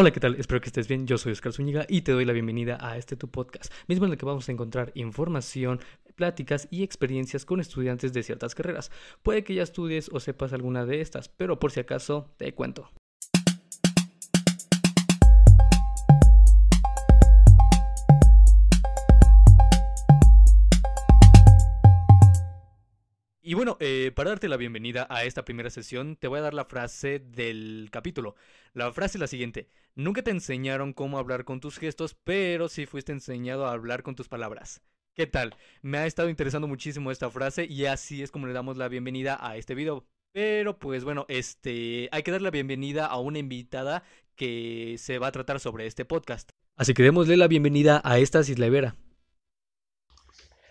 Hola, ¿qué tal? Espero que estés bien. Yo soy Oscar Zúñiga y te doy la bienvenida a este tu podcast, mismo en el que vamos a encontrar información, pláticas y experiencias con estudiantes de ciertas carreras. Puede que ya estudies o sepas alguna de estas, pero por si acaso te cuento. Y bueno, eh, para darte la bienvenida a esta primera sesión, te voy a dar la frase del capítulo. La frase es la siguiente. Nunca te enseñaron cómo hablar con tus gestos, pero sí fuiste enseñado a hablar con tus palabras. ¿Qué tal? Me ha estado interesando muchísimo esta frase y así es como le damos la bienvenida a este video. Pero pues bueno, este, hay que dar la bienvenida a una invitada que se va a tratar sobre este podcast. Así que démosle la bienvenida a esta Cisla Hola,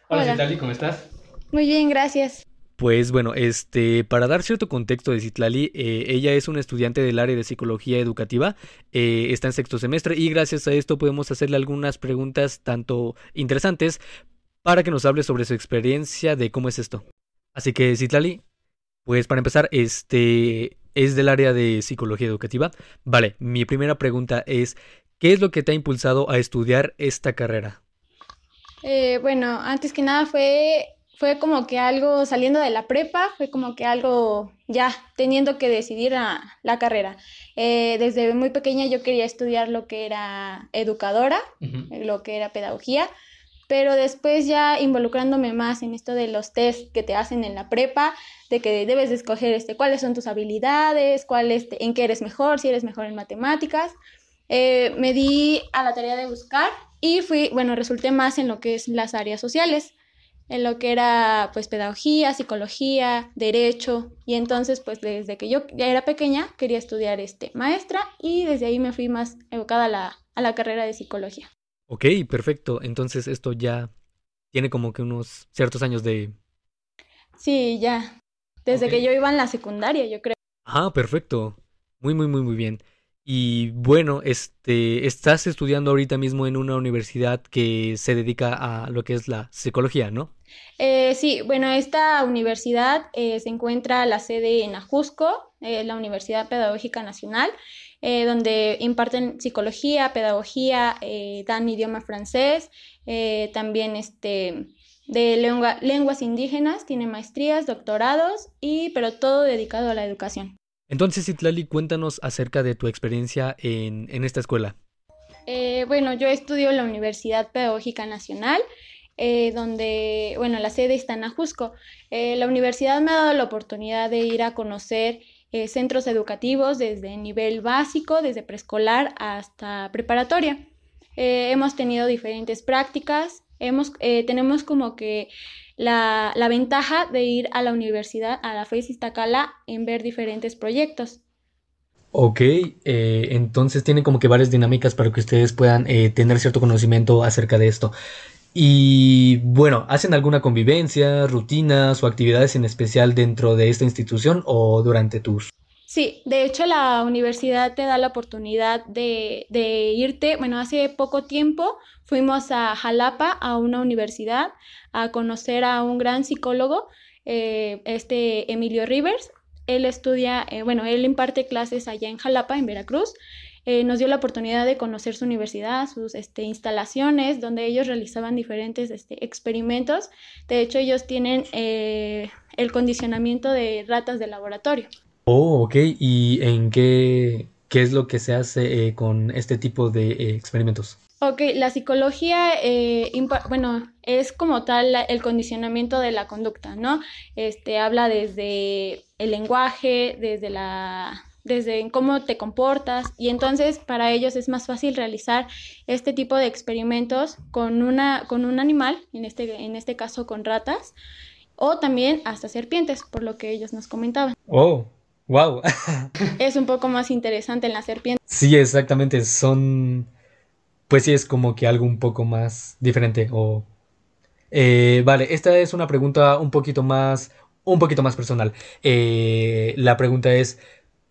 Hola. ¿cómo estás? Muy bien, gracias. Pues bueno, este, para dar cierto contexto de Citlali, eh, ella es una estudiante del área de psicología educativa, eh, está en sexto semestre y gracias a esto podemos hacerle algunas preguntas tanto interesantes para que nos hable sobre su experiencia de cómo es esto. Así que Citlali, pues para empezar, este es del área de psicología educativa. Vale, mi primera pregunta es, ¿qué es lo que te ha impulsado a estudiar esta carrera? Eh, bueno, antes que nada fue, fue como que algo saliendo de la prepa, fue como que algo ya teniendo que decidir la, la carrera. Eh, desde muy pequeña yo quería estudiar lo que era educadora, lo que era pedagogía, pero después ya involucrándome más en esto de los test que te hacen en la prepa, de que debes de escoger este, cuáles son tus habilidades, cuál este, en qué eres mejor, si eres mejor en matemáticas. Eh, me di a la tarea de buscar y fui, bueno, resulté más en lo que es las áreas sociales, en lo que era pues pedagogía, psicología, derecho y entonces pues desde que yo ya era pequeña quería estudiar este maestra y desde ahí me fui más evocada a la, a la carrera de psicología. Ok, perfecto. Entonces esto ya tiene como que unos ciertos años de... Sí, ya. Desde que yo iba en la secundaria, yo creo. Ah, perfecto. Muy, muy, muy, muy bien. Y bueno, este, estás estudiando ahorita mismo en una universidad que se dedica a lo que es la psicología, ¿no? Eh, sí, bueno, esta universidad eh, se encuentra la sede en Ajusco, eh, la Universidad Pedagógica Nacional, eh, donde imparten psicología, pedagogía, dan idioma francés, también este, de lengua- lenguas indígenas, tiene maestrías, doctorados, y, pero todo dedicado a la educación. Entonces, Itlali, cuéntanos acerca de tu experiencia en, en esta escuela. Eh, bueno, yo estudio en la Universidad Pedagógica Nacional, eh, donde, bueno, la sede está en Ajusco. Eh, la universidad me ha dado la oportunidad de ir a conocer centros educativos desde nivel básico, desde preescolar hasta preparatoria. Hemos tenido diferentes prácticas, hemos, tenemos como que la, la ventaja de ir a la universidad, a la FES Iztacala, en ver diferentes proyectos. Ok, eh, entonces tienen como que varias dinámicas para que ustedes puedan eh, tener cierto conocimiento acerca de esto. Y bueno, ¿hacen alguna convivencia, rutinas o actividades en especial dentro de esta institución o durante tus... Sí, de hecho la universidad te da la oportunidad de, irte, bueno, hace poco tiempo fuimos a Jalapa, a una universidad, a conocer a un gran psicólogo, eh, este Emilio Rivers. Él estudia, eh, bueno, él imparte clases allá en Jalapa, en Veracruz. Eh, nos dio la oportunidad de conocer su universidad, sus este, instalaciones, donde ellos realizaban diferentes este, experimentos. De hecho, ellos tienen eh, el condicionamiento de ratas de laboratorio. Oh, ok, ¿y en qué, qué es lo que se hace eh, con este tipo de eh, experimentos? Ok, la psicología, eh, bueno, es como tal el condicionamiento de la conducta, ¿no? Este, habla desde el lenguaje, desde la, desde cómo te comportas, y entonces para ellos es más fácil realizar este tipo de experimentos con una, con un animal, en este, en este caso con ratas, o también hasta serpientes, por lo que ellos nos comentaban. Oh, wow. Es un poco más interesante en la serpiente. Sí, exactamente, son... Pues sí, es como que algo un poco más diferente o... Eh, vale, esta es una pregunta un poquito más, un poquito más personal. Eh, la pregunta es,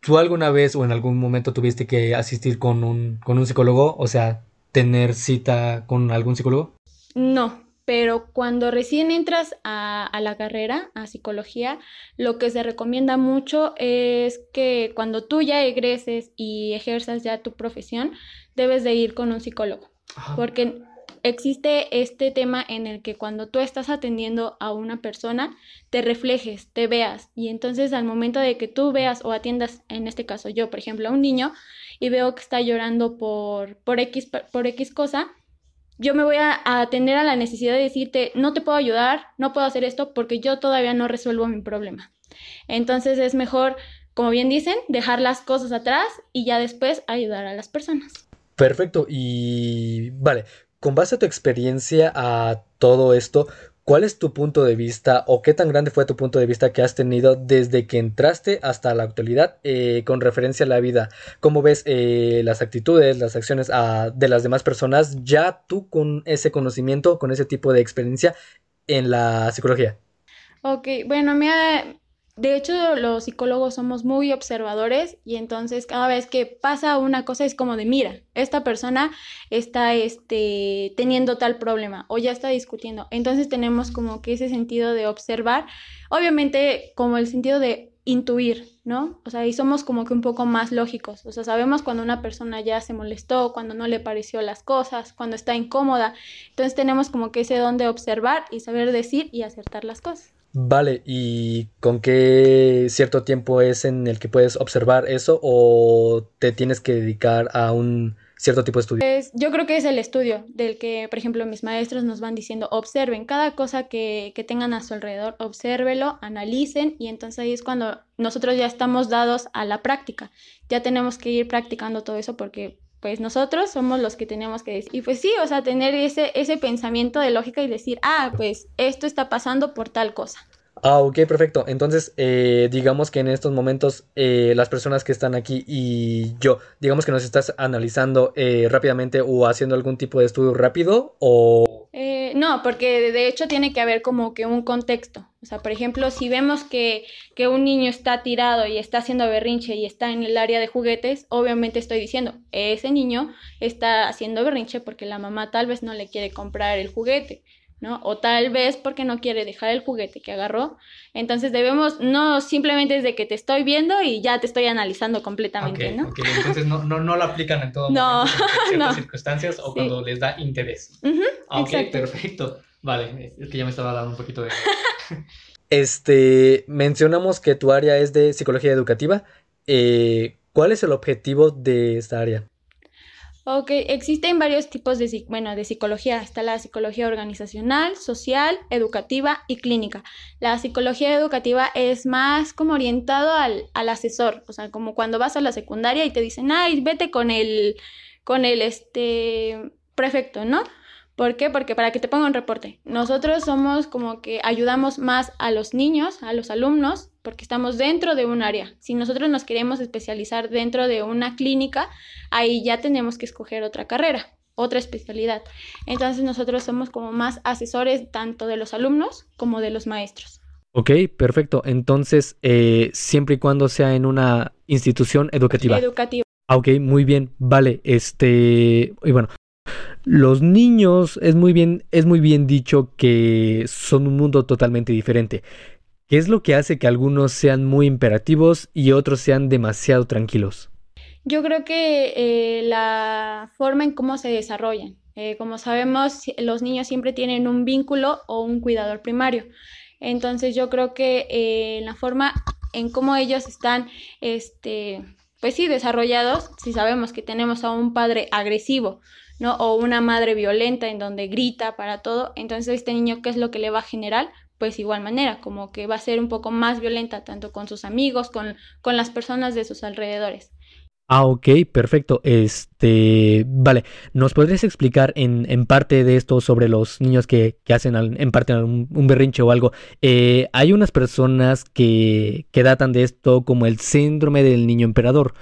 ¿tú alguna vez o en algún momento tuviste que asistir con un, con un psicólogo? O sea, tener cita con algún psicólogo? No, pero cuando recién entras a, la carrera, a psicología, lo que se recomienda mucho es que cuando tú ya egreses y ejerzas ya tu profesión, debes de ir con un psicólogo, porque existe este tema en el que cuando tú estás atendiendo a una persona, te reflejes, te veas, y entonces al momento de que tú veas o atiendas, en este caso yo, por ejemplo, a un niño, y veo que está llorando por, por, X, por X cosa, yo me voy a, atender a la necesidad de decirte, no te puedo ayudar, no puedo hacer esto porque yo todavía no resuelvo mi problema. Entonces es mejor, como bien dicen, dejar las cosas atrás y ya después ayudar a las personas. Perfecto. Y vale, con base a tu experiencia a todo esto, ¿Cuál es tu punto de vista o qué tan grande fue tu punto de vista que has tenido desde que entraste hasta la actualidad eh, con referencia a la vida? ¿Cómo ves eh, las actitudes, las acciones ah, de las demás personas ya tú con ese conocimiento, con ese tipo de experiencia en la psicología? Ok, bueno, me ha, de hecho, los psicólogos somos muy observadores y entonces cada vez que pasa una cosa es como de, mira, esta persona está este, teniendo tal problema o ya está discutiendo. Entonces tenemos como que ese sentido de observar, obviamente como el sentido de intuir, ¿no? O sea, y somos como que un poco más lógicos. O sea, sabemos cuando una persona ya se molestó, cuando no le pareció las cosas, cuando está incómoda. Entonces tenemos como que ese don de observar y saber decir y acertar las cosas. Vale, ¿y con qué cierto tiempo es en el que puedes observar eso o te tienes que dedicar a un cierto tipo de estudio? Yo creo que es el estudio del que, por ejemplo, mis maestros nos van diciendo, observen cada cosa que, que tengan a su alrededor, obsérvelo, analicen y entonces ahí es cuando nosotros ya estamos dados a la práctica. Ya tenemos que ir practicando todo eso porque pues nosotros somos los que tenemos que decir. Y pues sí, o sea, tener ese, ese pensamiento de lógica y decir, ah, pues esto está pasando por tal cosa. Ah, ok, perfecto. Entonces, eh, digamos que en estos momentos eh, las personas que están aquí y yo, digamos que nos estás analizando eh, rápidamente o haciendo algún tipo de estudio rápido o... no, porque de hecho tiene que haber como que un contexto. O sea, por ejemplo, si vemos que, que un niño está tirado y está haciendo berrinche y está en el área de juguetes, obviamente estoy diciendo, ese niño está haciendo berrinche porque la mamá tal vez no le quiere comprar el juguete. ¿No? O tal vez porque no quiere dejar el juguete que agarró. Entonces debemos, no simplemente desde que te estoy viendo y ya te estoy analizando completamente, ¿no? entonces no, no, no, lo aplican en todo no, momento, en ciertas circunstancias o cuando les da interés. ok, perfecto. Vale, es que ya me estaba dando un poquito de... este, mencionamos que tu área es de psicología educativa. Eh, ¿Cuál es el objetivo de esta área? Ok, existen varios tipos de, bueno, de psicología. Está la psicología organizacional, social, educativa y clínica. La psicología educativa es más como orientado al, al asesor, o sea, como cuando vas a la secundaria y te dicen, ay, vete con el, con el este, prefecto, ¿no? ¿Por qué? Porque para que te ponga un reporte. Nosotros somos como que ayudamos más a los niños, a los alumnos, porque estamos dentro de un área. Si nosotros nos queremos especializar dentro de una clínica, ahí ya tenemos que escoger otra carrera, otra especialidad. Entonces nosotros somos como más asesores tanto de los alumnos como de los maestros. Ok, perfecto. Entonces, eh, siempre y cuando sea en una institución educativa. Educativa. Ah, ok, muy bien. Vale, este. Y bueno, los niños es muy bien, es muy bien dicho que son un mundo totalmente diferente. ¿Qué es lo que hace que algunos sean muy imperativos y otros sean demasiado tranquilos? Yo creo que eh, la forma en cómo se desarrollan. Eh, como sabemos, los niños siempre tienen un vínculo o un cuidador primario. Entonces yo creo que eh, la forma en cómo ellos están, este, pues sí, desarrollados, si sabemos que tenemos a un padre agresivo ¿no? O una madre violenta en donde grita para todo, entonces este niño, ¿qué es lo que le va a generar? Pues igual manera, como que va a ser un poco más violenta tanto con sus amigos, con, con las personas de sus alrededores. Ah, ok, perfecto. Este, vale, ¿nos podrías explicar en, en parte de esto sobre los niños que, que hacen en parte un, un, berrinche o algo? Eh, hay unas personas que, que datan de esto como el síndrome del niño emperador.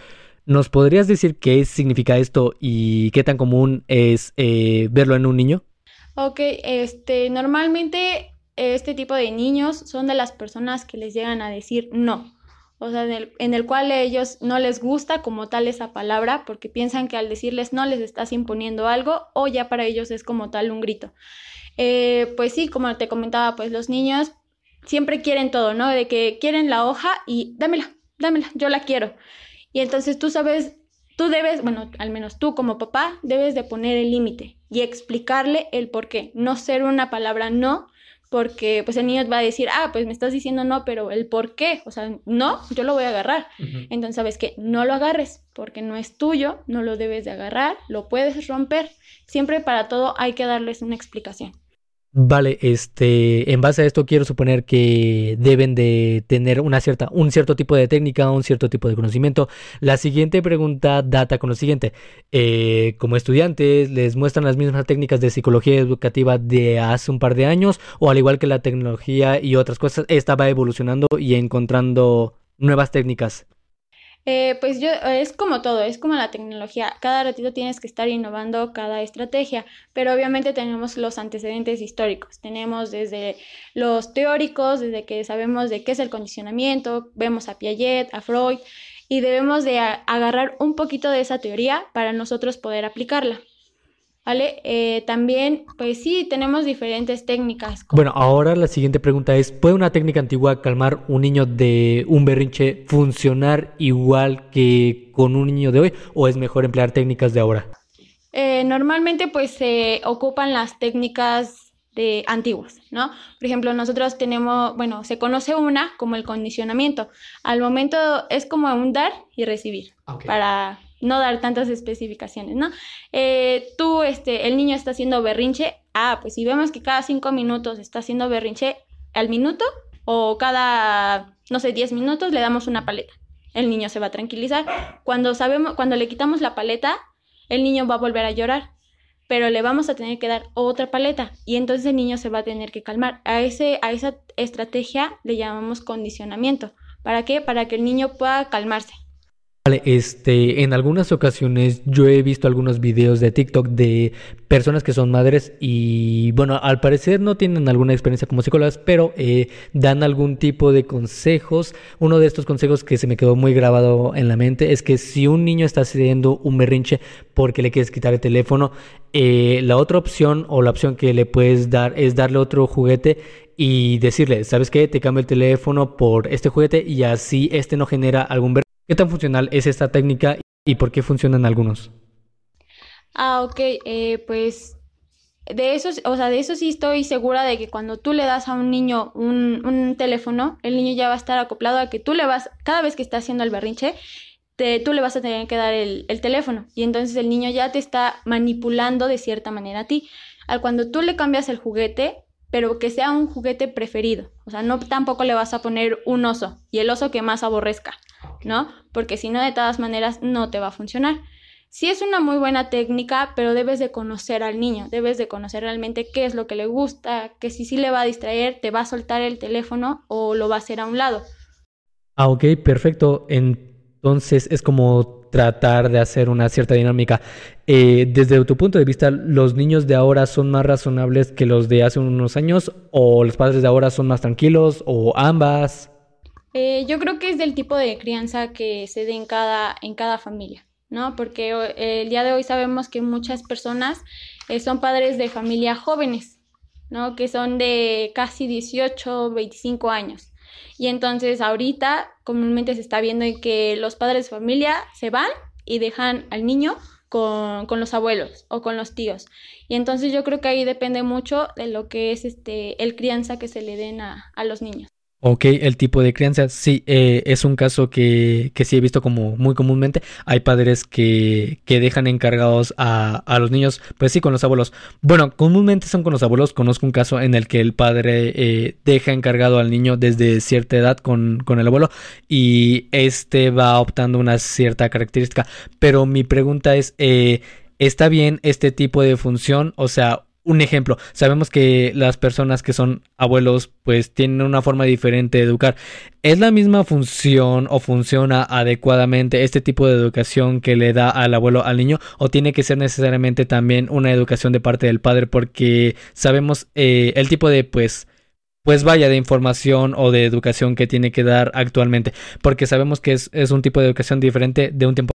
¿Nos podrías decir qué significa esto y qué tan común es eh, verlo en un niño? Ok, este, normalmente este tipo de niños son de las personas que les llegan a decir no. o sea, en el, en el, cual ellos no les gusta como tal esa palabra porque piensan que al decirles no les estás imponiendo algo o ya para ellos es como tal un grito. Eh, pues sí, como te comentaba, pues los niños siempre quieren todo, ¿no? De que quieren la hoja y dámela, dámela, yo la quiero. Y entonces tú sabes, tú debes, bueno, al menos tú como papá, debes de poner el límite y explicarle el por qué, no ser una palabra no, porque pues el niño va a decir, ah, pues me estás diciendo no, pero el por qué, o sea, no, yo lo voy a agarrar. Entonces, ¿sabes qué? No lo agarres, porque no es tuyo, no lo debes de agarrar, lo puedes romper. Siempre para todo hay que darles una explicación. Vale, este, en base a esto quiero suponer que deben de tener una cierta, un cierto tipo de técnica, un cierto tipo de conocimiento. La siguiente pregunta data con lo siguiente. Eh, como estudiantes, ¿les muestran las mismas técnicas de psicología educativa de hace un par de años? O al igual que la tecnología y otras cosas, esta va evolucionando y encontrando nuevas técnicas. Eh, pues yo, es como todo, es como la tecnología. Cada ratito tienes que estar innovando cada estrategia, pero obviamente tenemos los antecedentes históricos. Tenemos desde los teóricos, desde que sabemos de qué es el condicionamiento, vemos a Piaget, a Freud, y debemos de agarrar un poquito de esa teoría para nosotros poder aplicarla. ¿Vale? Eh, también, pues sí, tenemos diferentes técnicas. Bueno, ahora la siguiente pregunta es, ¿puede una técnica antigua calmar un niño de un berrinche funcionar igual que con un niño de hoy o es mejor emplear técnicas de ahora? Eh, normalmente pues se ocupan las técnicas de antiguas, ¿no? Por ejemplo, nosotros tenemos, bueno, se conoce una como el condicionamiento. Al momento es como un dar y recibir para no dar tantas especificaciones, ¿no? Eh, tú, este, el niño está haciendo berrinche, ah, pues si vemos que cada cinco minutos está haciendo berrinche al minuto o cada, no sé, diez minutos le damos una paleta. El niño se va a tranquilizar. Cuando sabemos, cuando le quitamos la paleta, el niño va a volver a llorar, pero le vamos a tener que dar otra paleta y entonces el niño se va a tener que calmar. A, ese, a esa estrategia le llamamos condicionamiento. ¿Para qué? Para que el niño pueda calmarse. Vale, este, en algunas ocasiones yo he visto algunos videos de TikTok de personas que son madres y bueno, al parecer no tienen alguna experiencia como psicólogas, pero eh, dan algún tipo de consejos. Uno de estos consejos que se me quedó muy grabado en la mente es que si un niño está haciendo un berrinche porque le quieres quitar el teléfono, eh, la otra opción o la opción que le puedes dar es darle otro juguete y decirle, ¿sabes qué? Te cambio el teléfono por este juguete y así este no genera algún berrinche ¿Qué tan funcional es esta técnica y por qué funcionan algunos? Ah, ok, eh, pues de eso, o sea, de eso sí estoy segura de que cuando tú le das a un niño un, teléfono, el niño ya va a estar acoplado a que tú le vas, cada vez que está haciendo el berrinche, te, tú le vas a tener que dar el, el, teléfono y entonces el niño ya te está manipulando de cierta manera a ti. Al cuando tú le cambias el juguete, pero que sea un juguete preferido, o sea, no tampoco le vas a poner un oso y el oso que más aborrezca. ¿no? Porque si no, de todas maneras, no te va a funcionar. Sí es una muy buena técnica, pero debes de conocer al niño, debes de conocer realmente qué es lo que le gusta, que si sí le va a distraer, te va a soltar el teléfono o lo va a hacer a un lado. Ah, ok, perfecto. Entonces es como tratar de hacer una cierta dinámica. Eh, desde tu punto de vista, ¿los niños de ahora son más razonables que los de hace unos años? ¿O los padres de ahora son más tranquilos? ¿O ambas? Eh, yo creo que es del tipo de crianza que se dé en cada, en cada familia, ¿no? Porque el día de hoy sabemos que muchas personas eh, son padres de familia jóvenes, ¿no? Que son de casi 18, 25 años. Y entonces ahorita comúnmente se está viendo que los padres de familia se van y dejan al niño con, con, los abuelos o con los tíos. Y entonces yo creo que ahí depende mucho de lo que es este el crianza que se le den a, a los niños. Ok, el tipo de crianza, sí, eh, es un caso que, que, sí he visto como muy comúnmente. Hay padres que, que dejan encargados a, a, los niños, pues sí, con los abuelos. Bueno, comúnmente son con los abuelos. Conozco un caso en el que el padre eh, deja encargado al niño desde cierta edad con, con el abuelo y este va optando una cierta característica. Pero mi pregunta es, eh, ¿está bien este tipo de función? O sea, un ejemplo, sabemos que las personas que son abuelos pues tienen una forma diferente de educar. ¿Es la misma función o funciona adecuadamente este tipo de educación que le da al abuelo al niño o tiene que ser necesariamente también una educación de parte del padre porque sabemos eh, el tipo de pues pues vaya, de información o de educación que tiene que dar actualmente, porque sabemos que es, es un tipo de educación diferente de un tiempo.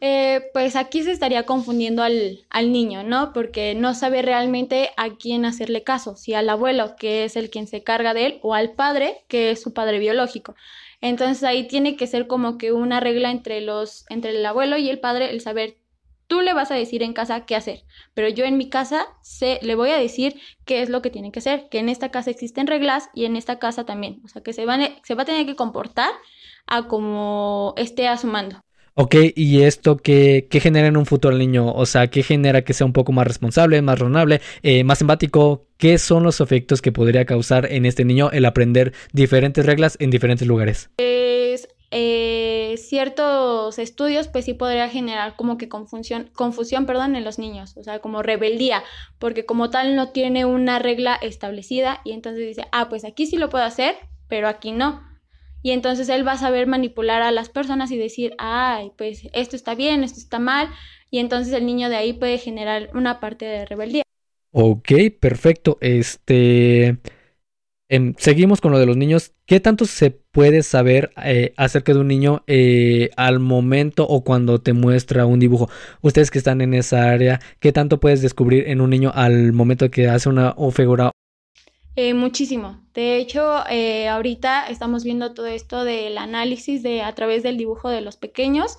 Eh, pues aquí se estaría confundiendo al, al, niño, ¿no? Porque no sabe realmente a quién hacerle caso, si al abuelo, que es el quien se carga de él, o al padre, que es su padre biológico. Entonces ahí tiene que ser como que una regla entre los, entre el abuelo y el padre, el saber Tú le vas a decir en casa qué hacer, pero yo en mi casa sé, le voy a decir qué es lo que tiene que hacer, que en esta casa existen reglas y en esta casa también. O sea, que se, van, se va a tener que comportar a como esté a su mando. Ok, ¿y esto qué, qué, genera en un futuro al niño? O sea, ¿qué genera que sea un poco más responsable, más razonable, eh, más empático? ¿Qué son los efectos que podría causar en este niño el aprender diferentes reglas en diferentes lugares? Pues eh, ciertos estudios, pues sí podría generar como que confusión, confusión perdón, en los niños, o sea, como rebeldía, porque como tal no tiene una regla establecida y entonces dice, ah, pues aquí sí lo puedo hacer, pero aquí no. Y entonces él va a saber manipular a las personas y decir, ay, pues esto está bien, esto está mal, y entonces el niño de ahí puede generar una parte de rebeldía. Ok, perfecto. Este... Em, seguimos con lo de los niños. ¿Qué tanto se puede saber eh, acerca de un niño eh, al momento o cuando te muestra un dibujo? Ustedes que están en esa área, ¿qué tanto puedes descubrir en un niño al momento que hace una figura? Eh, muchísimo. De hecho, ahorita estamos viendo todo esto del análisis de a través del dibujo de los pequeños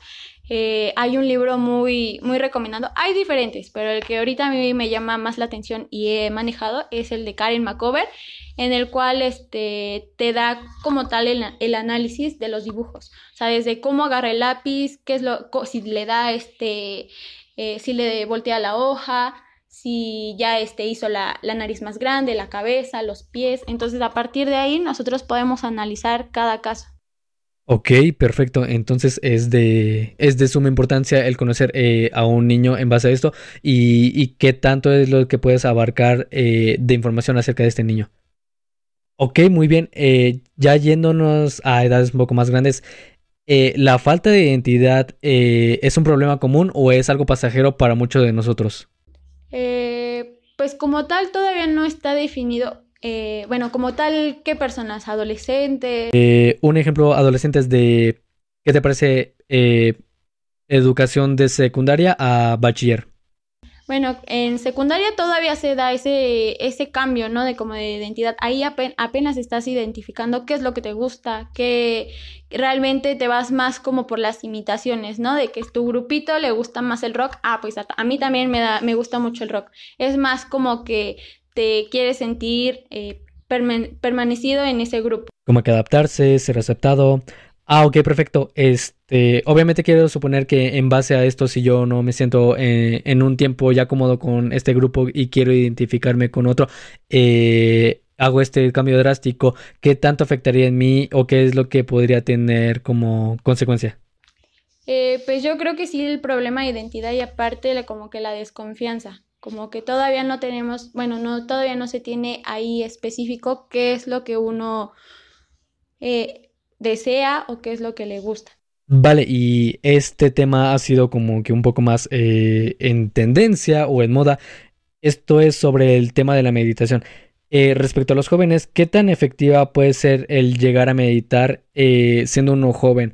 eh, hay un libro muy, muy recomendado. Hay diferentes, pero el que ahorita a mí me llama más la atención y he manejado es el de Karen McCover, en el cual este, te da como tal el, análisis de los dibujos. O sea, desde cómo agarra el lápiz, qué es lo, si le da este, eh, si le voltea la hoja, si ya este, hizo la, la nariz más grande, la cabeza, los pies. Entonces, a partir de ahí, nosotros podemos analizar cada caso. Ok, perfecto. Entonces es de, es de suma importancia el conocer eh, a un niño en base a esto y, qué tanto es lo que puedes abarcar eh, de información acerca de este niño. Ok, muy bien. Eh, ya yéndonos a edades un poco más grandes, ¿la falta de identidad es un problema común o es algo pasajero para muchos de nosotros? Pues como tal todavía no está definido eh, bueno, como tal, ¿qué personas? ¿Adolescentes? Eh, un ejemplo, adolescentes de, ¿qué te parece? Eh, educación de secundaria a bachiller. Bueno, en secundaria todavía se da ese, ese cambio, ¿no? De como de identidad. Ahí apenas estás identificando qué es lo que te gusta, que realmente te vas más como por las imitaciones, ¿no? De que tu grupito le gusta más el rock. Ah, pues a, mí también me, da, me gusta mucho el rock. Es más como que te quieres sentir eh, permanecido en ese grupo. Como que adaptarse, ser aceptado. Ah, ok, perfecto. Este, obviamente quiero suponer que en base a esto, si yo no me siento eh, en un tiempo ya cómodo con este grupo y quiero identificarme con otro, eh, hago este cambio drástico, ¿qué tanto afectaría en mí o qué es lo que podría tener como consecuencia? pues yo creo que sí el problema de identidad y aparte como que la desconfianza como que todavía no tenemos, bueno, no, todavía no se tiene ahí específico qué es lo que uno eh, desea o qué es lo que le gusta. Vale, y este tema ha sido como que un poco más eh, en tendencia o en moda. Esto es sobre el tema de la meditación. Eh, respecto a los jóvenes, ¿qué tan efectiva puede ser el llegar a meditar siendo uno joven?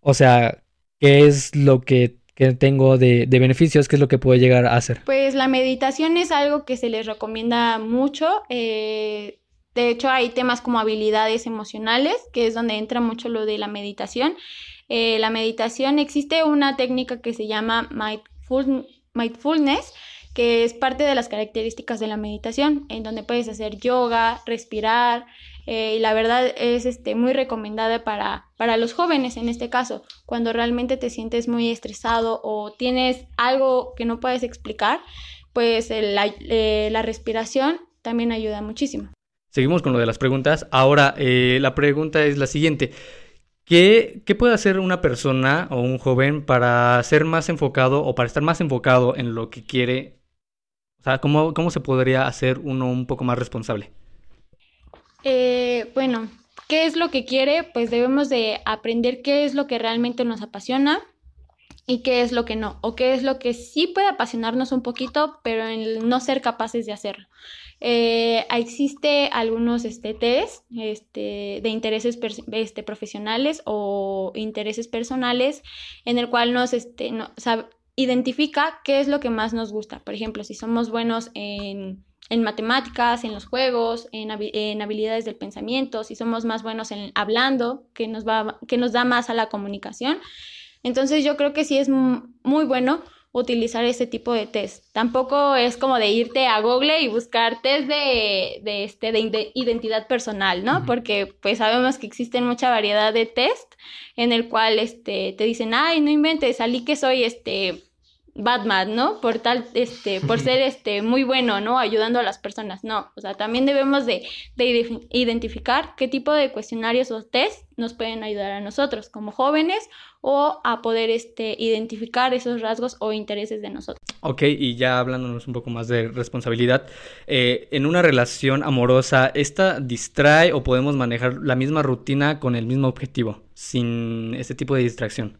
O sea, ¿qué es lo que que tengo de, beneficios, ¿qué es lo que puedo llegar a hacer? Pues la meditación es algo que se les recomienda mucho. De hecho, hay temas como habilidades emocionales, que es donde entra mucho lo de la meditación. Eh, la meditación existe una técnica que se llama mindfulness, que es parte de las características de la meditación, en donde puedes hacer yoga, respirar, eh, y la verdad es este, muy recomendada para, para los jóvenes en este caso, cuando realmente te sientes muy estresado o tienes algo que no puedes explicar, pues la, eh, la respiración también ayuda muchísimo. Seguimos con lo de las preguntas. Ahora, eh, la pregunta es la siguiente. ¿Qué, ¿Qué, puede hacer una persona o un joven para ser más enfocado o para estar más enfocado en lo que quiere? O sea, ¿cómo, cómo se podría hacer uno un poco más responsable? Eh, bueno, ¿qué es lo que quiere? Pues debemos de aprender qué es lo que realmente nos apasiona. Y qué es lo que no, o qué es lo que sí puede apasionarnos un poquito, pero en no ser capaces de hacerlo. Eh, existe algunos este, test este, de intereses este, profesionales o intereses personales en el cual nos este, no, identifica qué es lo que más nos gusta. Por ejemplo, si somos buenos en, en matemáticas, en los juegos, en, en, habilidades del pensamiento, si somos más buenos en hablando, que nos, va, que nos da más a la comunicación. Entonces yo creo que sí es muy bueno utilizar ese tipo de test. Tampoco es como de irte a Google y buscar test de, de, este, de identidad personal, ¿no? Porque pues sabemos que existen mucha variedad de test en el cual este, te dicen, ay, no inventes, salí que soy este Batman, ¿no? Por tal, este, por ser este muy bueno, ¿no? Ayudando a las personas. No, o sea, también debemos de, de, identificar qué tipo de cuestionarios o test nos pueden ayudar a nosotros como jóvenes o a poder este, identificar esos rasgos o intereses de nosotros. Ok, y ya hablándonos un poco más de responsabilidad, eh, en una relación amorosa, ¿esta distrae o podemos manejar la misma rutina con el mismo objetivo, sin este tipo de distracción?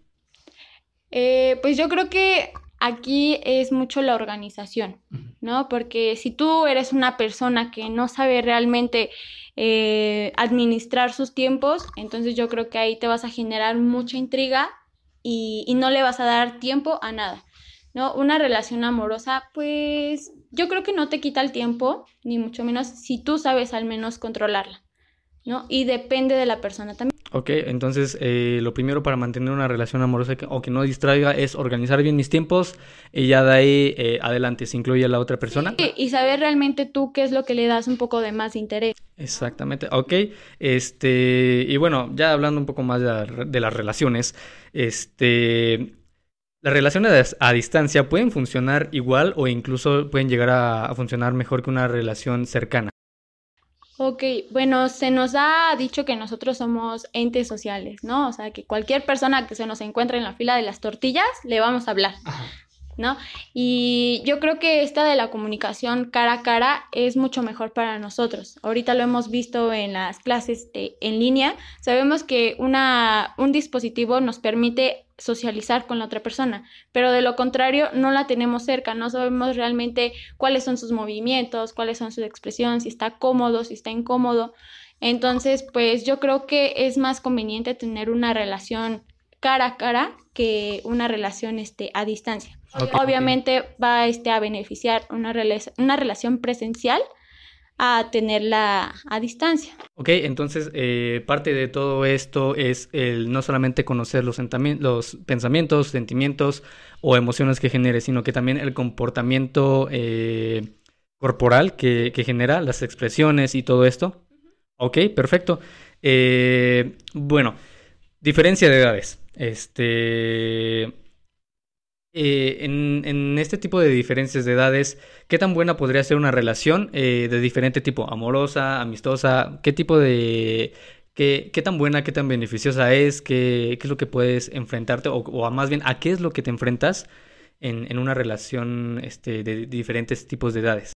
Eh, pues yo creo que aquí es mucho la organización, ¿no? Porque si tú eres una persona que no sabe realmente eh, administrar sus tiempos, entonces yo creo que ahí te vas a generar mucha intriga y, y no le vas a dar tiempo a nada, ¿no? Una relación amorosa, pues yo creo que no te quita el tiempo, ni mucho menos si tú sabes al menos controlarla, ¿no? Y depende de la persona también. Ok, entonces eh, lo primero para mantener una relación amorosa o que no distraiga es organizar bien mis tiempos y ya de ahí eh, adelante se incluye a la otra persona. Sí, y saber realmente tú qué es lo que le das un poco de más interés. Exactamente, ok. Este, y bueno, ya hablando un poco más de, las relaciones, este, las relaciones a, distancia pueden funcionar igual o incluso pueden llegar a funcionar mejor que una relación cercana. Ok, bueno, se nos ha dicho que nosotros somos entes sociales, ¿no? O sea, que cualquier persona que se nos encuentre en la fila de las tortillas, le vamos a hablar, ¿no? Y yo creo que esta de la comunicación cara a cara es mucho mejor para nosotros. Ahorita lo hemos visto en las clases en línea. Sabemos que una, un dispositivo nos permite socializar con la otra persona, pero de lo contrario no la tenemos cerca, no sabemos realmente cuáles son sus movimientos, cuáles son sus expresiones, si está cómodo, si está incómodo. Entonces, pues yo creo que es más conveniente tener una relación cara a cara que una relación este, a distancia. Obviamente va este, a beneficiar una, una relación presencial a tenerla a distancia. Ok, entonces eh, parte de todo esto es el no solamente conocer los, los pensamientos, sentimientos o emociones que genere, sino que también el comportamiento eh, corporal que, que, genera, las expresiones y todo esto. Ok, perfecto. Eh, bueno, diferencia de edades. Este eh, en, este tipo de diferencias de edades, ¿qué tan buena podría ser una relación eh, de diferente tipo? ¿Amorosa, amistosa? ¿Qué tipo de... Qué, qué tan buena, qué tan beneficiosa es? ¿Qué, qué es lo que puedes enfrentarte? O, más bien, ¿a qué es lo que te enfrentas en, en una relación este, de diferentes tipos de edades?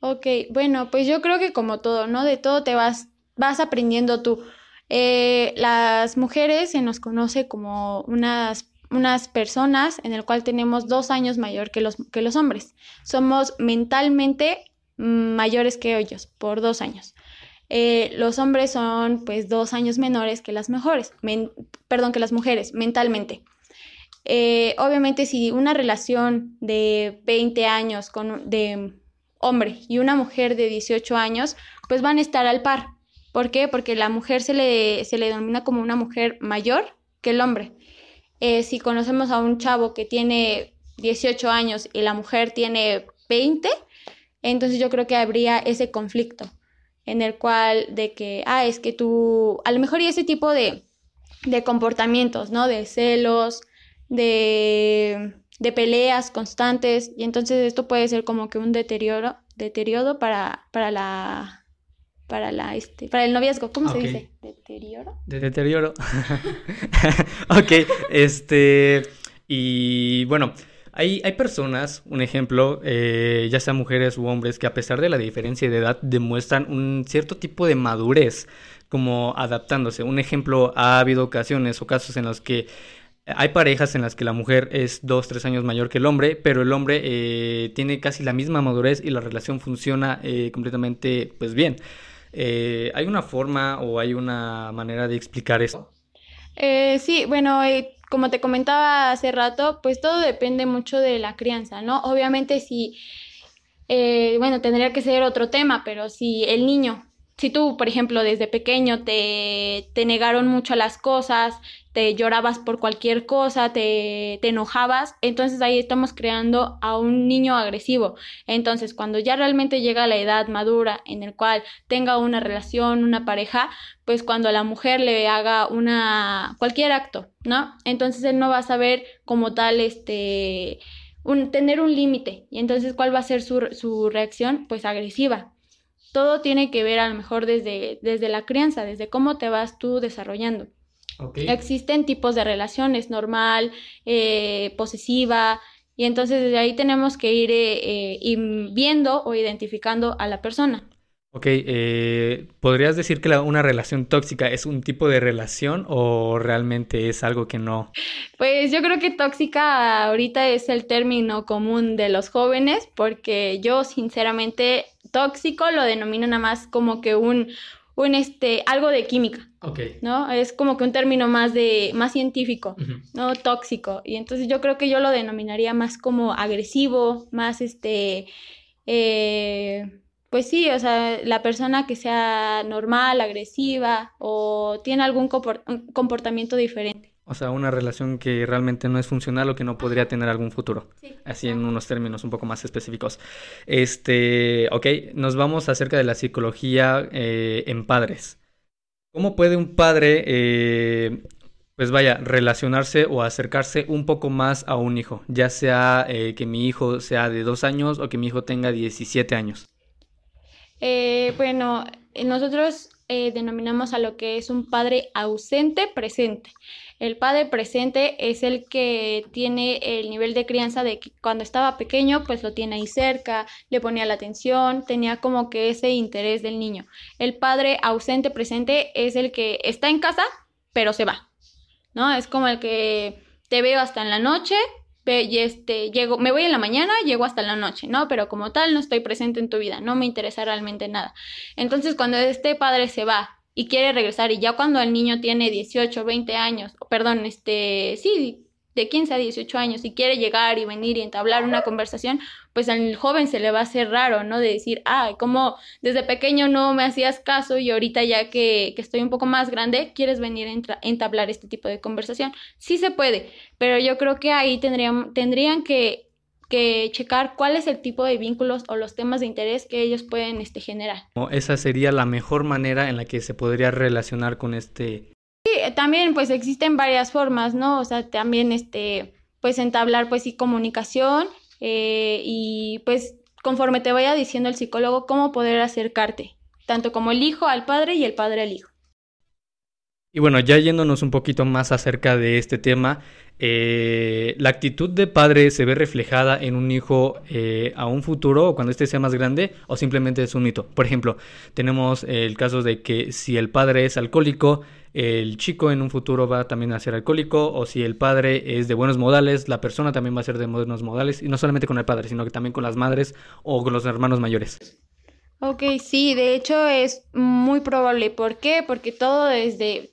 Ok, bueno, pues yo creo que como todo, ¿no? De todo te vas, vas aprendiendo tú. Eh, las mujeres se nos conoce como unas unas personas en el cual tenemos dos años mayor que los, que los hombres. Somos mentalmente mayores que ellos por dos años. Eh, los hombres son pues dos años menores que las mejores, perdón, que las mujeres, mentalmente. Eh, obviamente si una relación de 20 años con, de hombre y una mujer de 18 años, pues van a estar al par. ¿Por qué? Porque la mujer se le, se le denomina como una mujer mayor que el hombre. Eh, si conocemos a un chavo que tiene 18 años y la mujer tiene 20, entonces yo creo que habría ese conflicto en el cual de que, ah, es que tú, a lo mejor y ese tipo de, de comportamientos, ¿no? De celos, de, de peleas constantes, y entonces esto puede ser como que un deterioro, deterioro para, para la para la este para el noviazgo, ¿cómo se dice? Deterioro. De deterioro. ok, este y bueno, hay, hay personas, un ejemplo, eh, ya sean mujeres u hombres, que a pesar de la diferencia de edad demuestran un cierto tipo de madurez, como adaptándose. Un ejemplo, ha habido ocasiones o casos en los que Hay parejas en las que la mujer es dos, tres años mayor que el hombre, pero el hombre eh, tiene casi la misma madurez y la relación funciona eh, completamente pues bien. Eh, ¿Hay una forma o hay una manera de explicar eso? sí, bueno, como te comentaba hace rato, pues todo depende mucho de la crianza, ¿no? Obviamente si, bueno, tendría que ser otro tema, pero si el niño si tú, por ejemplo, desde pequeño te, te negaron mucho las cosas, te llorabas por cualquier cosa, te, te, enojabas, entonces ahí estamos creando a un niño agresivo. Entonces, cuando ya realmente llega la edad madura en el cual tenga una relación, una pareja, pues cuando la mujer le haga una cualquier acto, ¿no? Entonces él no va a saber como tal este un, tener un límite. Y entonces, ¿cuál va a ser su, su reacción? Pues agresiva todo tiene que ver a lo mejor desde, desde la crianza, desde cómo te vas tú desarrollando. Existen tipos de relaciones, normal, eh, posesiva, y entonces desde ahí tenemos que ir, eh, eh, viendo o identificando a la persona. Ok, ¿podrías decir que una relación tóxica es un tipo de relación o realmente es algo que no? Pues yo creo que tóxica ahorita es el término común de los jóvenes porque yo sinceramente tóxico lo denomino nada más como que un, un este, algo de química. ¿No? Es como que un término más de, más científico, ¿no? Tóxico. Y entonces yo creo que yo lo denominaría más como agresivo, más este, eh, pues sí, o sea, la persona que sea normal, agresiva o tiene algún comportamiento diferente. O sea, una relación que realmente no es funcional o que no podría tener algún futuro. Así en unos términos un poco más específicos. Este, ok, nos vamos acerca de la psicología eh, en padres. ¿Cómo puede un padre, eh, pues vaya, relacionarse o acercarse un poco más a un hijo? Ya sea eh, que mi hijo sea de dos años o que mi hijo tenga 17 años. bueno, nosotros denominamos a lo que es un padre ausente presente. El padre presente es el que tiene el nivel de crianza de que cuando estaba pequeño, pues lo tiene ahí cerca, le ponía la atención, tenía como que ese interés del niño. El padre ausente presente es el que está en casa, pero se va. ¿No? Es como el que te veo hasta en la noche, y este, llego, me voy en la mañana, llego hasta la noche, ¿no? Pero como tal no estoy presente en tu vida, no me interesa realmente nada. Entonces, cuando este padre se va y quiere regresar y ya cuando el niño tiene 18, 20 años, perdón, este, sí, de 15 a 18 años y quiere llegar y venir y entablar una conversación, pues al joven se le va a hacer raro, ¿no? De decir, ah, como desde pequeño no me hacías caso y ahorita ya que, que estoy un poco más grande, quieres venir a entablar este tipo de conversación. Sí se puede, pero yo creo que ahí tendrían, tendrían que que checar cuál es el tipo de vínculos o los temas de interés que ellos pueden este, generar. Esa sería la mejor manera en la que se podría relacionar con este... Sí, también pues existen varias formas, ¿no? O sea, también este, pues entablar pues sí comunicación eh, y pues conforme te vaya diciendo el psicólogo cómo poder acercarte, tanto como el hijo al padre y el padre al hijo. Y bueno, ya yéndonos un poquito más acerca de este tema, eh, la actitud de padre se ve reflejada en un hijo eh, a un futuro cuando éste sea más grande o simplemente es un mito. Por ejemplo, tenemos el caso de que si el padre es alcohólico, el chico en un futuro va también a ser alcohólico o si el padre es de buenos modales, la persona también va a ser de buenos modales y no solamente con el padre, sino que también con las madres o con los hermanos mayores. Ok, sí, de hecho es muy probable. ¿Por qué? Porque todo desde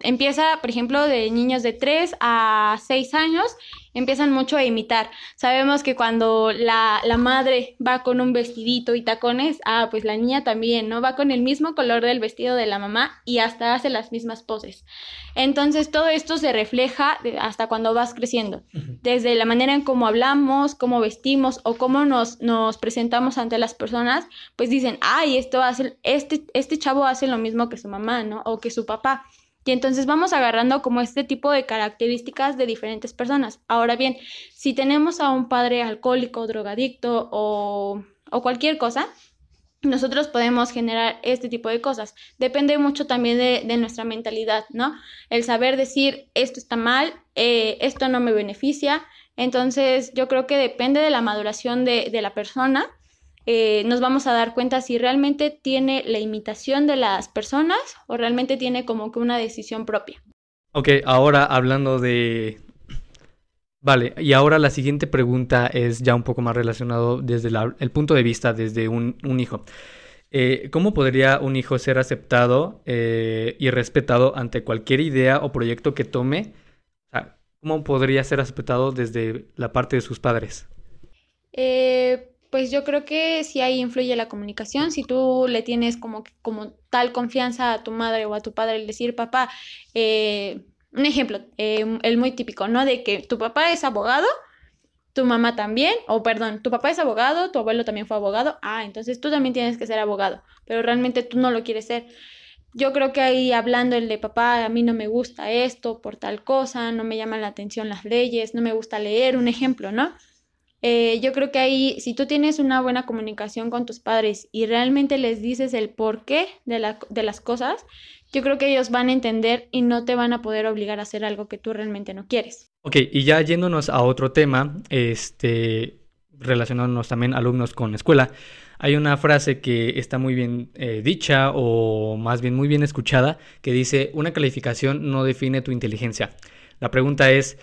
empieza, por ejemplo, de niños de 3 a 6 años, empiezan mucho a imitar. Sabemos que cuando la, la, madre va con un vestidito y tacones, ah, pues la niña también, ¿no? Va con el mismo color del vestido de la mamá y hasta hace las mismas poses. Entonces, todo esto se refleja hasta cuando vas creciendo. Desde la manera en cómo hablamos, cómo vestimos o cómo nos, nos presentamos ante las personas, pues dicen, ay, esto hace, este, este chavo hace lo mismo que su mamá, ¿no? O que su papá. Y entonces vamos agarrando como este tipo de características de diferentes personas. Ahora bien, si tenemos a un padre alcohólico, drogadicto o, o cualquier cosa, nosotros podemos generar este tipo de cosas. Depende mucho también de, nuestra mentalidad, ¿no? El saber decir, esto está mal, eh, esto no me beneficia. Entonces, yo creo que depende de la maduración de, de la persona eh, nos vamos a dar cuenta si realmente tiene la imitación de las personas o realmente tiene como que una decisión propia. Ok, ahora hablando de Vale, y ahora la siguiente pregunta es ya un poco más relacionado desde el punto de vista desde un, hijo. Eh, ¿Cómo podría un hijo ser aceptado eh, y respetado ante cualquier idea o proyecto que tome? ¿Cómo podría ser aceptado desde la parte de sus padres? Eh, pues yo creo que sí ahí influye la comunicación. Si tú le tienes como, como tal confianza a tu madre o a tu padre, el decir, papá, eh, un ejemplo, eh, el muy típico, ¿no? De que tu papá es abogado, tu mamá también, o perdón, tu papá es abogado, tu abuelo también fue abogado, ah, entonces tú también tienes que ser abogado, pero realmente tú no lo quieres ser. Yo creo que ahí hablando el de papá, a mí no me gusta esto por tal cosa, no me llaman la atención las leyes, no me gusta leer, un ejemplo, ¿no? Eh, yo creo que ahí, si tú tienes una buena comunicación con tus padres y realmente les dices el porqué de, la, de las cosas, yo creo que ellos van a entender y no te van a poder obligar a hacer algo que tú realmente no quieres. Ok, y ya yéndonos a otro tema, este, relacionándonos también alumnos con escuela, hay una frase que está muy bien eh, dicha o más bien muy bien escuchada que dice, una calificación no define tu inteligencia. La pregunta es,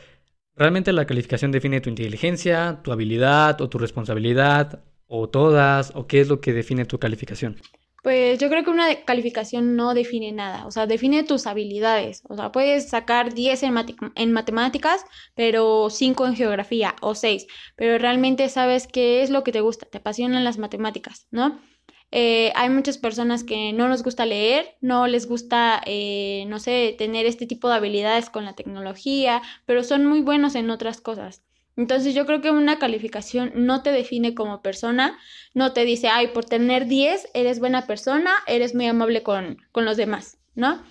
¿realmente la calificación define tu inteligencia, tu habilidad o tu responsabilidad o todas o qué es lo que define tu calificación? Pues yo creo que una calificación no define nada, o sea, define tus habilidades. O sea, puedes sacar 10 en, matemáticas, pero 5 en geografía o 6, pero realmente sabes qué es lo que te gusta, te apasionan las matemáticas, ¿no? Eh, hay muchas personas que no nos gusta leer, no les gusta, eh, no sé, tener este tipo de habilidades con la tecnología, pero son muy buenos en otras cosas. Entonces yo creo que una calificación no te define como persona, no te dice, ay, por tener 10 eres buena persona, eres muy amable con, los demás, ¿no?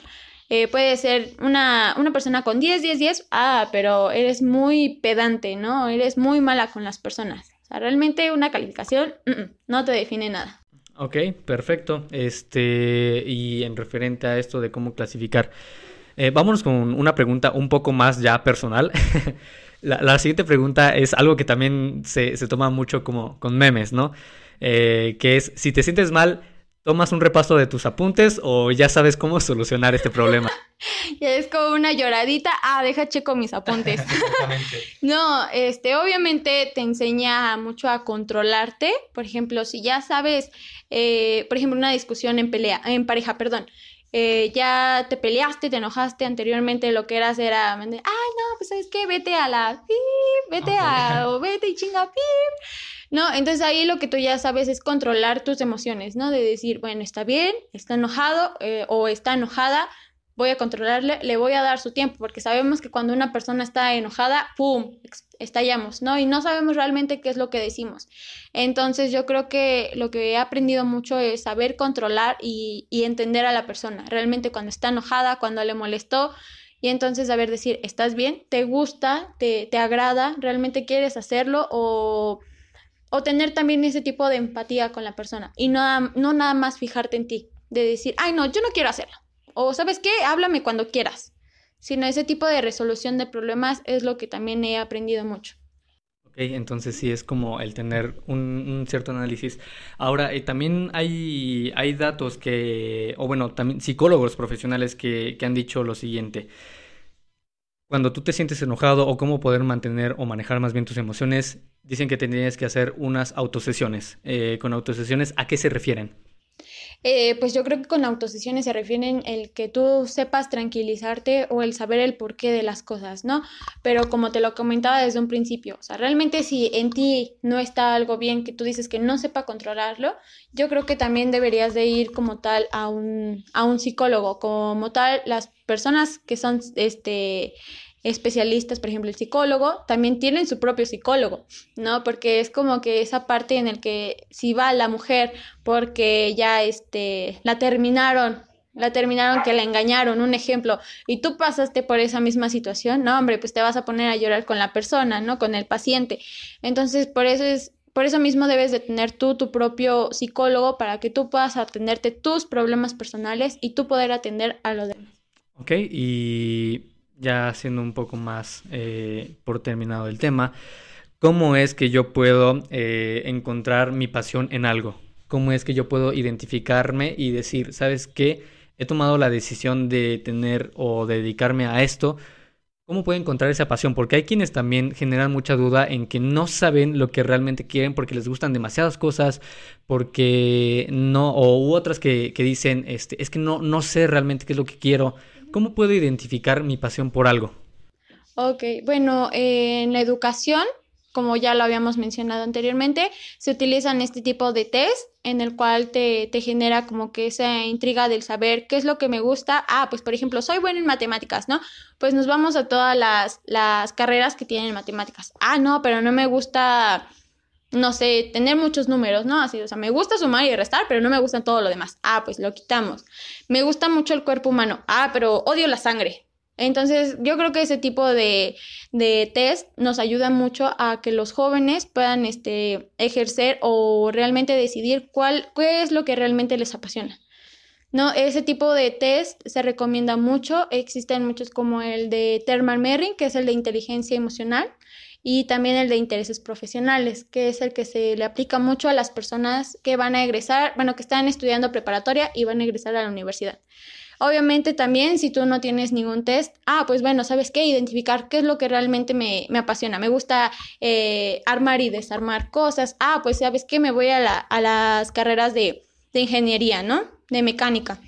Eh, puede ser una, una, persona con 10, 10, 10, ah, pero eres muy pedante, ¿no? Eres muy mala con las personas. O sea, realmente una calificación no te define nada. Ok, perfecto. Este, y en referente a esto de cómo clasificar, eh, vámonos con una pregunta un poco más ya personal. La, siguiente pregunta es algo que también se, toma mucho como con memes, ¿no? Eh, que es, si te sientes mal, ¿tomas un repaso de tus apuntes o ya sabes cómo solucionar este problema? Ya es como una lloradita, ah, deja checo mis apuntes. no, este, obviamente te enseña mucho a controlarte. Por ejemplo, si ya sabes, eh, por ejemplo, una discusión en pelea, en pareja, perdón. Eh, ya te peleaste, te enojaste anteriormente, lo que eras era, ay, no, pues sabes qué, vete a la, vete a, o vete y chinga, ¿no? Entonces ahí lo que tú ya sabes es controlar tus emociones, ¿no? De decir, bueno, está bien, está enojado eh, o está enojada, voy a controlarle, le voy a dar su tiempo, porque sabemos que cuando una persona está enojada, ¡pum!, estallamos, ¿no? Y no sabemos realmente qué es lo que decimos. Entonces yo creo que lo que he aprendido mucho es saber controlar y, entender a la persona, realmente cuando está enojada, cuando le molestó, y entonces saber decir, ¿estás bien? ¿Te gusta? ¿Te, te agrada? ¿Realmente quieres hacerlo? O, o tener también ese tipo de empatía con la persona y no, no nada más fijarte en ti, de decir, ay, no, yo no quiero hacerlo o sabes qué, háblame cuando quieras. Sino ese tipo de resolución de problemas es lo que también he aprendido mucho. Ok, entonces sí es como el tener un, cierto análisis. Ahora, eh, también hay, hay datos que, o bueno, también psicólogos profesionales que, han dicho lo siguiente. Cuando tú te sientes enojado o cómo poder mantener o manejar más bien tus emociones, dicen que tendrías que hacer unas autosesiones. Eh, con autosesiones, ¿a qué se refieren? Eh, pues yo creo que con autosesiones se refieren el que tú sepas tranquilizarte o el saber el porqué de las cosas, ¿no? Pero como te lo comentaba desde un principio, o sea, realmente si en ti no está algo bien que tú dices que no sepa controlarlo, yo creo que también deberías de ir como tal a un, a un psicólogo, como tal las personas que son este especialistas, por ejemplo, el psicólogo, también tienen su propio psicólogo, ¿no? Porque es como que esa parte en el que si va la mujer porque ya este, la terminaron, la terminaron que la engañaron, un ejemplo, y tú pasaste por esa misma situación, no, hombre, pues te vas a poner a llorar con la persona, ¿no? Con el paciente. Entonces, por eso es por eso mismo debes de tener tú tu propio psicólogo para que tú puedas atenderte tus problemas personales y tú poder atender a los demás. Ok, y ya siendo un poco más eh, por terminado el tema, ¿cómo es que yo puedo eh, encontrar mi pasión en algo? ¿Cómo es que yo puedo identificarme y decir, ¿sabes qué? He tomado la decisión de tener o dedicarme a esto ¿Cómo puede encontrar esa pasión? Porque hay quienes también generan mucha duda en que no saben lo que realmente quieren porque les gustan demasiadas cosas, porque no, o u otras que, que dicen, este, es que no, no sé realmente qué es lo que quiero. ¿Cómo puedo identificar mi pasión por algo? Ok, bueno, en la educación como ya lo habíamos mencionado anteriormente, se utilizan este tipo de test en el cual te, genera como que esa intriga del saber qué es lo que me gusta. Ah, pues por ejemplo, soy bueno en matemáticas, ¿no? Pues nos vamos a todas las, las carreras que tienen matemáticas. Ah, no, pero no me gusta, no sé, tener muchos números, ¿no? Así, o sea, me gusta sumar y restar, pero no me gusta todo lo demás. Ah, pues lo quitamos. Me gusta mucho el cuerpo humano. Ah, pero odio la sangre. Entonces, yo creo que ese tipo de, de, test nos ayuda mucho a que los jóvenes puedan este, ejercer o realmente decidir cuál, qué es lo que realmente les apasiona. No, ese tipo de test se recomienda mucho. Existen muchos como el de Thermal Merring, que es el de inteligencia emocional, y también el de intereses profesionales, que es el que se le aplica mucho a las personas que van a egresar, bueno, que están estudiando preparatoria y van a egresar a la universidad. Obviamente también si tú no tienes ningún test, ah, pues bueno, ¿sabes qué? Identificar qué es lo que realmente me, apasiona. Me gusta eh, armar y desarmar cosas. Ah, pues ¿sabes qué? Me voy a, a las carreras de, de ingeniería, ¿no? De mecánica.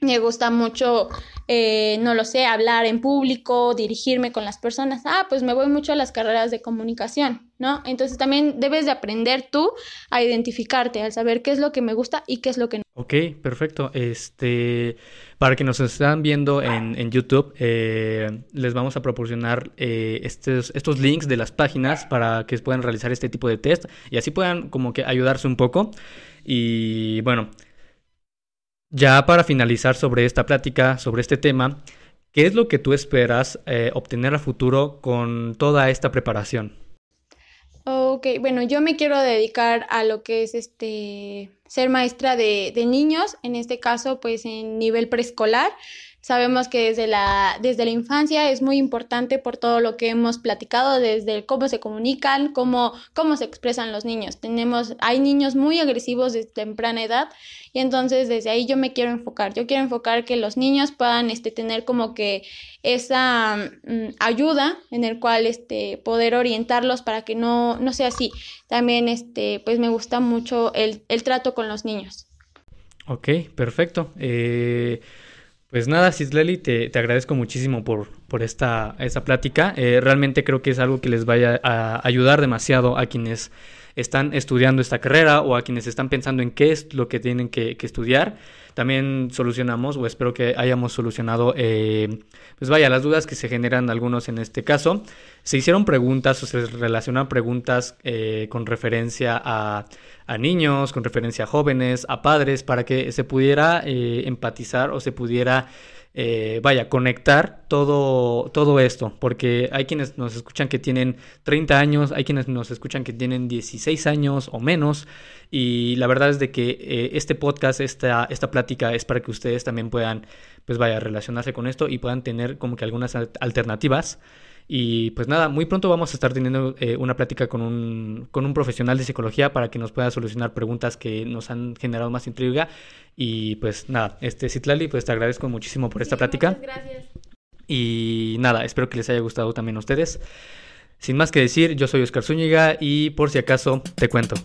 Me gusta mucho eh, no lo sé, hablar en público, dirigirme con las personas. Ah, pues me voy mucho a las carreras de comunicación, ¿no? Entonces también debes de aprender tú a identificarte, al saber qué es lo que me gusta y qué es lo que no. Ok, perfecto. Este, para que nos están viendo en, YouTube, eh, les vamos a proporcionar eh, estos, estos links de las páginas para que puedan realizar este tipo de test y así puedan como que ayudarse un poco. Y bueno, ya para finalizar sobre esta plática, sobre este tema, ¿qué es lo que tú esperas eh, obtener a futuro con toda esta preparación? Ok, bueno, yo me quiero dedicar a lo que es este ser maestra de, de niños, en este caso pues en nivel preescolar. Sabemos que desde la, desde la infancia es muy importante por todo lo que hemos platicado, desde cómo se comunican, cómo, cómo se expresan los niños. Tenemos, hay niños muy agresivos de temprana edad y entonces desde ahí yo me quiero enfocar. Yo quiero enfocar que los niños puedan este, tener como que esa mm, ayuda en el cual este, poder orientarlos para que no, no sea así. También este, pues me gusta mucho el, el trato con los niños. Ok, perfecto. Eh... Pues nada, Cisleli, te, te agradezco muchísimo por, por esta, esta plática. Eh, realmente creo que es algo que les vaya a ayudar demasiado a quienes están estudiando esta carrera o a quienes están pensando en qué es lo que tienen que, estudiar. También solucionamos, o espero que hayamos solucionado, eh, pues vaya, las dudas que se generan algunos en este caso. Se hicieron preguntas o se relacionan preguntas eh, con referencia a a niños, con referencia a jóvenes, a padres, para que se pudiera eh, empatizar o se pudiera, eh, vaya, conectar todo, todo esto, porque hay quienes nos escuchan que tienen 30 años, hay quienes nos escuchan que tienen 16 años o menos, y la verdad es de que eh, este podcast, esta, esta plática es para que ustedes también puedan, pues vaya, relacionarse con esto y puedan tener como que algunas alternativas y pues nada, muy pronto vamos a estar teniendo eh, una plática con un, con un profesional de psicología para que nos pueda solucionar preguntas que nos han generado más intriga. Y pues nada, este Citlali, pues te agradezco muchísimo por esta plática. Muchas gracias. Y nada, espero que les haya gustado también a ustedes. Sin más que decir, yo soy Oscar Zúñiga y por si acaso te cuento.